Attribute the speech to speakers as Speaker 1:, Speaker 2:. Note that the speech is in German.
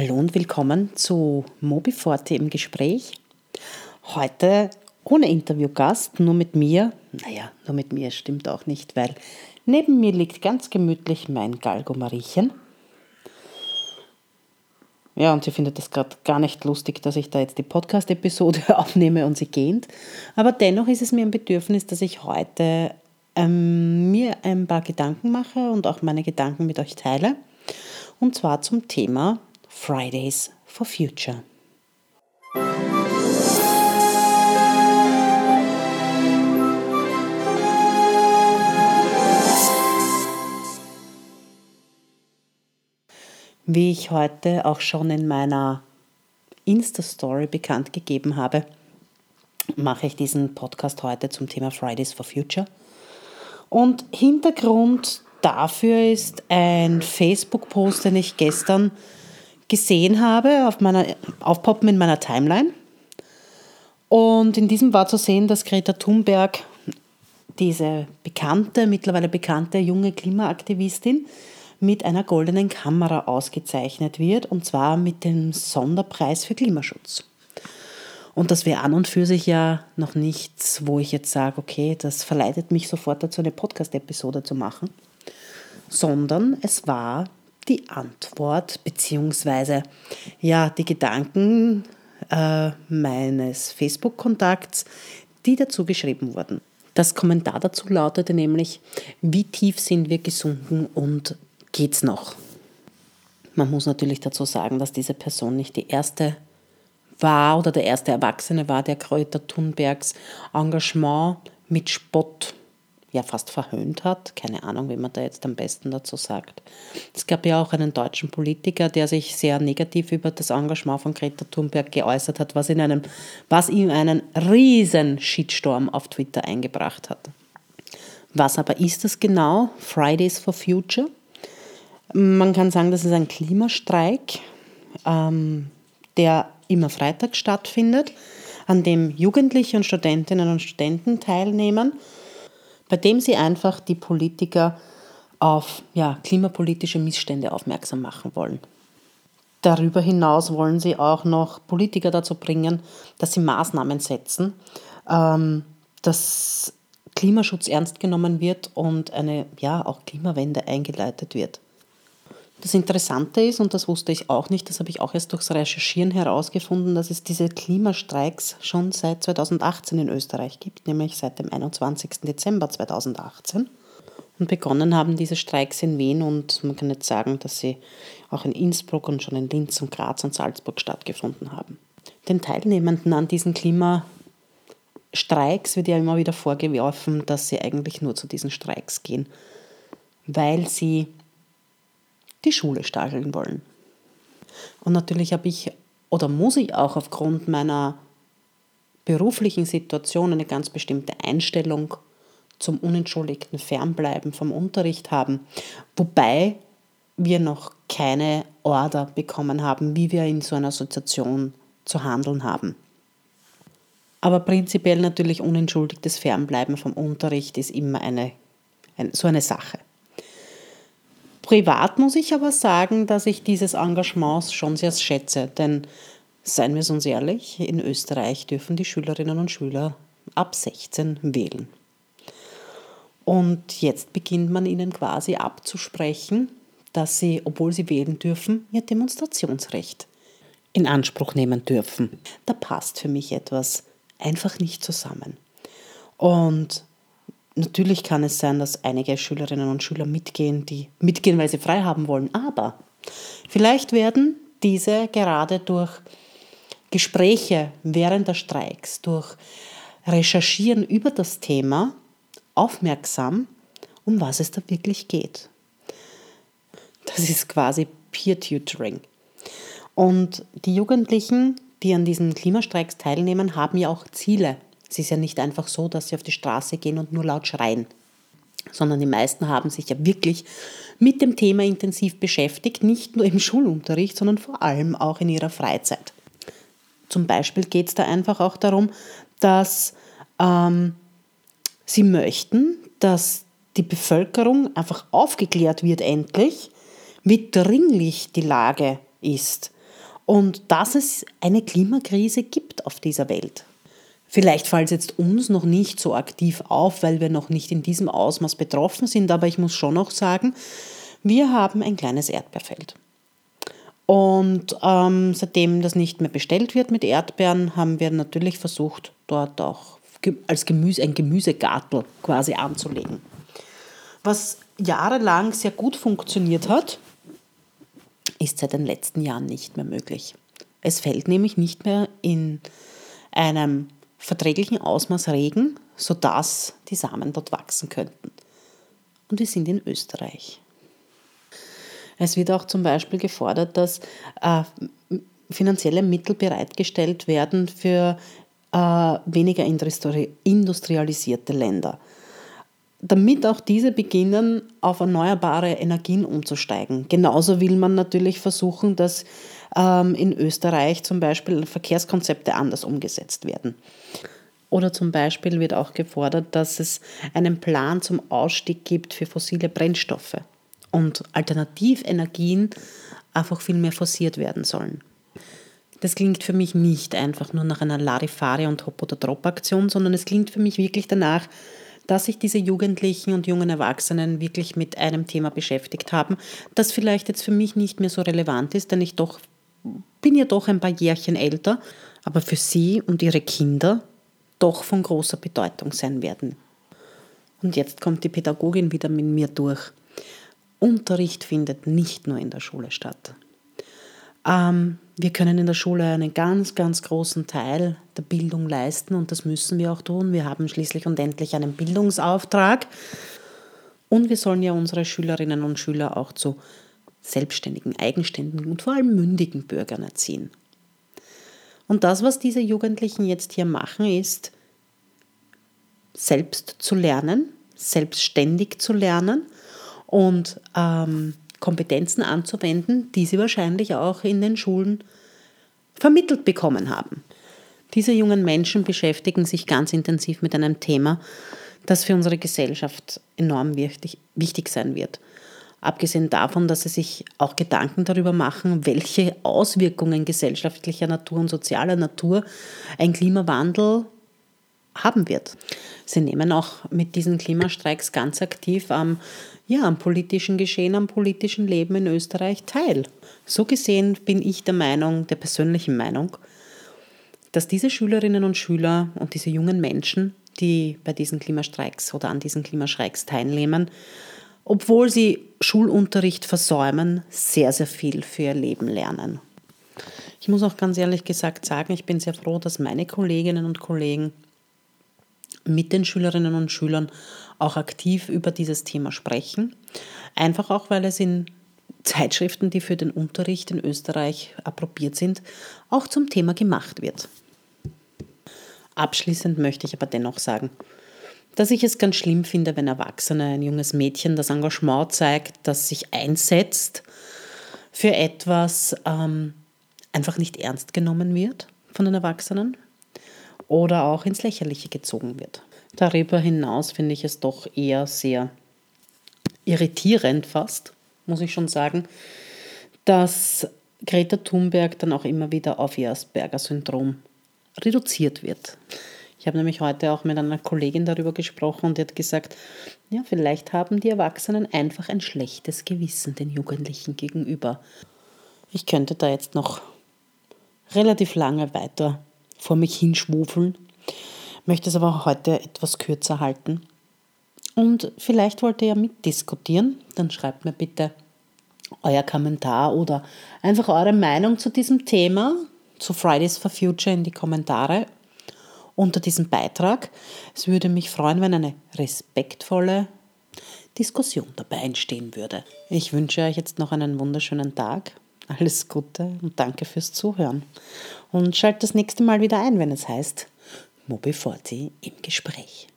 Speaker 1: Hallo und willkommen zu Mobiforte im Gespräch. Heute ohne Interviewgast, nur mit mir. Naja, nur mit mir stimmt auch nicht, weil neben mir liegt ganz gemütlich mein Galgo Mariechen. Ja, und sie findet es gerade gar nicht lustig, dass ich da jetzt die Podcast-Episode aufnehme und sie gähnt. Aber dennoch ist es mir ein Bedürfnis, dass ich heute ähm, mir ein paar Gedanken mache und auch meine Gedanken mit euch teile. Und zwar zum Thema Fridays for Future. Wie ich heute auch schon in meiner Insta-Story bekannt gegeben habe, mache ich diesen Podcast heute zum Thema Fridays for Future. Und Hintergrund dafür ist ein Facebook-Post, den ich gestern gesehen habe, auf meiner, aufpoppen in meiner Timeline. Und in diesem war zu sehen, dass Greta Thunberg, diese bekannte, mittlerweile bekannte junge Klimaaktivistin, mit einer goldenen Kamera ausgezeichnet wird, und zwar mit dem Sonderpreis für Klimaschutz. Und das wäre an und für sich ja noch nichts, wo ich jetzt sage, okay, das verleitet mich sofort dazu, eine Podcast-Episode zu machen, sondern es war die Antwort beziehungsweise ja die Gedanken äh, meines Facebook-Kontakts, die dazu geschrieben wurden. Das Kommentar dazu lautete nämlich, wie tief sind wir gesunken und geht's noch? Man muss natürlich dazu sagen, dass diese Person nicht die erste war oder der erste Erwachsene war, der Kräuter Thunbergs Engagement mit Spott ja fast verhöhnt hat. Keine Ahnung, wie man da jetzt am besten dazu sagt. Es gab ja auch einen deutschen Politiker, der sich sehr negativ über das Engagement von Greta Thunberg geäußert hat, was, in einem, was ihm einen riesen Shitstorm auf Twitter eingebracht hat. Was aber ist das genau? Fridays for Future. Man kann sagen, das ist ein Klimastreik, ähm, der immer Freitag stattfindet, an dem Jugendliche und Studentinnen und Studenten teilnehmen bei dem sie einfach die Politiker auf ja, klimapolitische Missstände aufmerksam machen wollen. Darüber hinaus wollen sie auch noch Politiker dazu bringen, dass sie Maßnahmen setzen, ähm, dass Klimaschutz ernst genommen wird und eine ja, auch Klimawende eingeleitet wird. Das Interessante ist, und das wusste ich auch nicht, das habe ich auch erst durchs Recherchieren herausgefunden, dass es diese Klimastreiks schon seit 2018 in Österreich gibt, nämlich seit dem 21. Dezember 2018. Und begonnen haben diese Streiks in Wien und man kann jetzt sagen, dass sie auch in Innsbruck und schon in Linz und Graz und Salzburg stattgefunden haben. Den Teilnehmenden an diesen Klimastreiks wird ja immer wieder vorgeworfen, dass sie eigentlich nur zu diesen Streiks gehen, weil sie die Schule stacheln wollen. Und natürlich habe ich oder muss ich auch aufgrund meiner beruflichen Situation eine ganz bestimmte Einstellung zum unentschuldigten Fernbleiben vom Unterricht haben, wobei wir noch keine Order bekommen haben, wie wir in so einer Situation zu handeln haben. Aber prinzipiell natürlich unentschuldigtes Fernbleiben vom Unterricht ist immer eine, eine so eine Sache. Privat muss ich aber sagen, dass ich dieses Engagement schon sehr schätze, denn seien wir uns ehrlich, in Österreich dürfen die Schülerinnen und Schüler ab 16 wählen. Und jetzt beginnt man ihnen quasi abzusprechen, dass sie, obwohl sie wählen dürfen, ihr Demonstrationsrecht in Anspruch nehmen dürfen. Da passt für mich etwas einfach nicht zusammen. Und Natürlich kann es sein, dass einige Schülerinnen und Schüler mitgehen, die mitgehen, weil sie frei haben wollen. Aber vielleicht werden diese gerade durch Gespräche während der Streiks, durch Recherchieren über das Thema aufmerksam, um was es da wirklich geht. Das ist quasi Peer-Tutoring. Und die Jugendlichen, die an diesen Klimastreiks teilnehmen, haben ja auch Ziele es ist ja nicht einfach so, dass sie auf die Straße gehen und nur laut schreien, sondern die meisten haben sich ja wirklich mit dem Thema intensiv beschäftigt, nicht nur im Schulunterricht, sondern vor allem auch in ihrer Freizeit. Zum Beispiel geht es da einfach auch darum, dass ähm, sie möchten, dass die Bevölkerung einfach aufgeklärt wird endlich, wie dringlich die Lage ist und dass es eine Klimakrise gibt auf dieser Welt. Vielleicht fällt es jetzt uns noch nicht so aktiv auf, weil wir noch nicht in diesem Ausmaß betroffen sind, aber ich muss schon noch sagen, wir haben ein kleines Erdbeerfeld. Und ähm, seitdem das nicht mehr bestellt wird mit Erdbeeren, haben wir natürlich versucht, dort auch als Gemüse, ein Gemüsegartel quasi anzulegen. Was jahrelang sehr gut funktioniert hat, ist seit den letzten Jahren nicht mehr möglich. Es fällt nämlich nicht mehr in einem verträglichen Ausmaß Regen, sodass die Samen dort wachsen könnten. Und wir sind in Österreich. Es wird auch zum Beispiel gefordert, dass äh, finanzielle Mittel bereitgestellt werden für äh, weniger industrialisierte Länder damit auch diese beginnen, auf erneuerbare Energien umzusteigen. Genauso will man natürlich versuchen, dass in Österreich zum Beispiel Verkehrskonzepte anders umgesetzt werden. Oder zum Beispiel wird auch gefordert, dass es einen Plan zum Ausstieg gibt für fossile Brennstoffe und Alternativenergien einfach viel mehr forciert werden sollen. Das klingt für mich nicht einfach nur nach einer Larifari- und Hop-oder-Drop-Aktion, sondern es klingt für mich wirklich danach, dass sich diese Jugendlichen und jungen Erwachsenen wirklich mit einem Thema beschäftigt haben, das vielleicht jetzt für mich nicht mehr so relevant ist, denn ich doch bin ja doch ein paar Jährchen älter, aber für sie und ihre Kinder doch von großer Bedeutung sein werden. Und jetzt kommt die Pädagogin wieder mit mir durch. Unterricht findet nicht nur in der Schule statt. Ähm, wir können in der Schule einen ganz, ganz großen Teil der Bildung leisten und das müssen wir auch tun. Wir haben schließlich und endlich einen Bildungsauftrag und wir sollen ja unsere Schülerinnen und Schüler auch zu selbstständigen, eigenständigen und vor allem mündigen Bürgern erziehen. Und das, was diese Jugendlichen jetzt hier machen, ist, selbst zu lernen, selbstständig zu lernen und ähm, Kompetenzen anzuwenden, die sie wahrscheinlich auch in den Schulen vermittelt bekommen haben. Diese jungen Menschen beschäftigen sich ganz intensiv mit einem Thema, das für unsere Gesellschaft enorm wichtig, wichtig sein wird. Abgesehen davon, dass sie sich auch Gedanken darüber machen, welche Auswirkungen gesellschaftlicher Natur und sozialer Natur ein Klimawandel haben wird. Sie nehmen auch mit diesen Klimastreiks ganz aktiv am ja, am politischen Geschehen, am politischen Leben in Österreich teil. So gesehen bin ich der Meinung, der persönlichen Meinung, dass diese Schülerinnen und Schüler und diese jungen Menschen, die bei diesen Klimastreiks oder an diesen Klimastreiks teilnehmen, obwohl sie Schulunterricht versäumen, sehr, sehr viel für ihr Leben lernen. Ich muss auch ganz ehrlich gesagt sagen, ich bin sehr froh, dass meine Kolleginnen und Kollegen mit den Schülerinnen und Schülern auch aktiv über dieses Thema sprechen. Einfach auch, weil es in Zeitschriften, die für den Unterricht in Österreich approbiert sind, auch zum Thema gemacht wird. Abschließend möchte ich aber dennoch sagen, dass ich es ganz schlimm finde, wenn Erwachsene, ein junges Mädchen das Engagement zeigt, das sich einsetzt für etwas, ähm, einfach nicht ernst genommen wird von den Erwachsenen oder auch ins Lächerliche gezogen wird. Darüber hinaus finde ich es doch eher sehr irritierend fast, muss ich schon sagen, dass Greta Thunberg dann auch immer wieder auf ihr Asperger-Syndrom reduziert wird. Ich habe nämlich heute auch mit einer Kollegin darüber gesprochen und die hat gesagt, ja, vielleicht haben die Erwachsenen einfach ein schlechtes Gewissen den Jugendlichen gegenüber. Ich könnte da jetzt noch relativ lange weiter vor mich hinschwufeln möchte es aber heute etwas kürzer halten. Und vielleicht wollt ihr ja mitdiskutieren, dann schreibt mir bitte euer Kommentar oder einfach eure Meinung zu diesem Thema, zu Fridays for Future in die Kommentare unter diesem Beitrag. Es würde mich freuen, wenn eine respektvolle Diskussion dabei entstehen würde. Ich wünsche euch jetzt noch einen wunderschönen Tag. Alles Gute und danke fürs Zuhören. Und schaltet das nächste Mal wieder ein, wenn es heißt Mobi Forti im Gespräch.